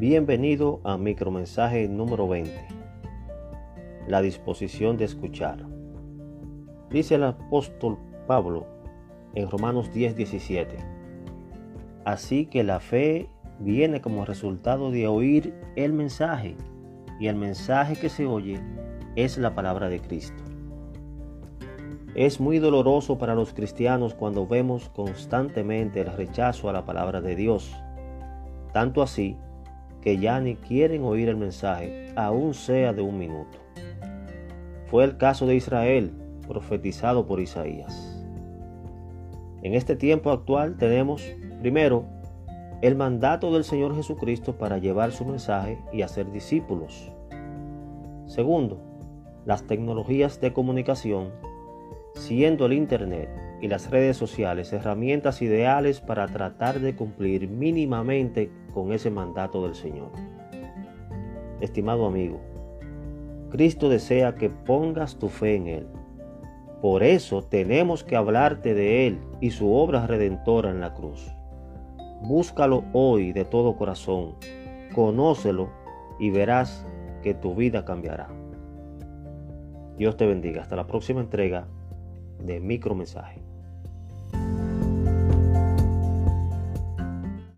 Bienvenido a micromensaje número 20. La disposición de escuchar. Dice el apóstol Pablo en Romanos 10:17. Así que la fe viene como resultado de oír el mensaje y el mensaje que se oye es la palabra de Cristo. Es muy doloroso para los cristianos cuando vemos constantemente el rechazo a la palabra de Dios. Tanto así que ya ni quieren oír el mensaje, aun sea de un minuto. Fue el caso de Israel, profetizado por Isaías. En este tiempo actual tenemos, primero, el mandato del Señor Jesucristo para llevar su mensaje y hacer discípulos. Segundo, las tecnologías de comunicación, siendo el Internet y las redes sociales herramientas ideales para tratar de cumplir mínimamente con ese mandato del Señor. Estimado amigo, Cristo desea que pongas tu fe en Él. Por eso tenemos que hablarte de Él y su obra redentora en la cruz. Búscalo hoy de todo corazón, conócelo y verás que tu vida cambiará. Dios te bendiga. Hasta la próxima entrega de Micromensaje.